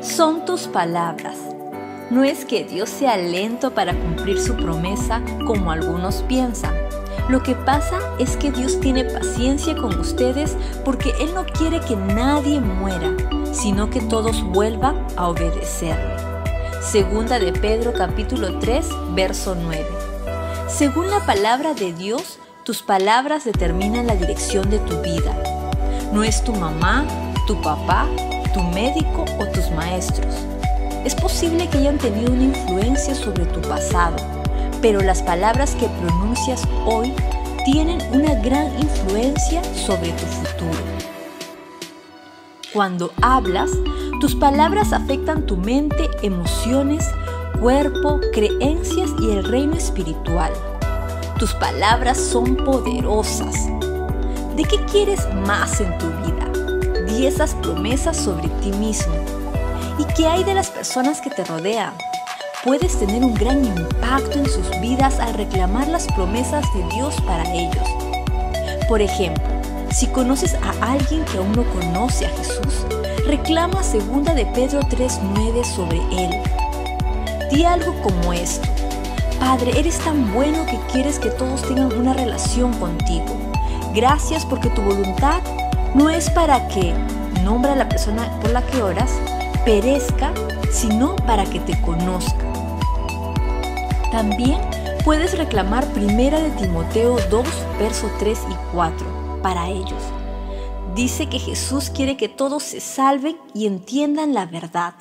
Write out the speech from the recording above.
son tus palabras. No es que Dios sea lento para cumplir su promesa como algunos piensan. Lo que pasa es que Dios tiene paciencia con ustedes porque Él no quiere que nadie muera, sino que todos vuelvan a obedecerle. Segunda de Pedro capítulo 3, verso 9. Según la palabra de Dios, tus palabras determinan la dirección de tu vida. No es tu mamá, tu papá, tu médico o tus maestros. Es posible que hayan tenido una influencia sobre tu pasado, pero las palabras que pronuncias hoy tienen una gran influencia sobre tu futuro. Cuando hablas, tus palabras afectan tu mente, emociones, cuerpo, creencias y el reino espiritual. Tus palabras son poderosas. ¿De qué quieres más en tu vida? Di esas promesas sobre ti mismo. ¿Y qué hay de las personas que te rodean? Puedes tener un gran impacto en sus vidas al reclamar las promesas de Dios para ellos. Por ejemplo, si conoces a alguien que aún no conoce a Jesús, reclama 2 de Pedro 3:9 sobre él. Di algo como esto: Padre, eres tan bueno que quieres que todos tengan una relación contigo. Gracias porque tu voluntad no es para que, nombra a la persona por la que oras, perezca, sino para que te conozca. También puedes reclamar Primera de Timoteo 2, verso 3 y 4 para ellos. Dice que Jesús quiere que todos se salven y entiendan la verdad.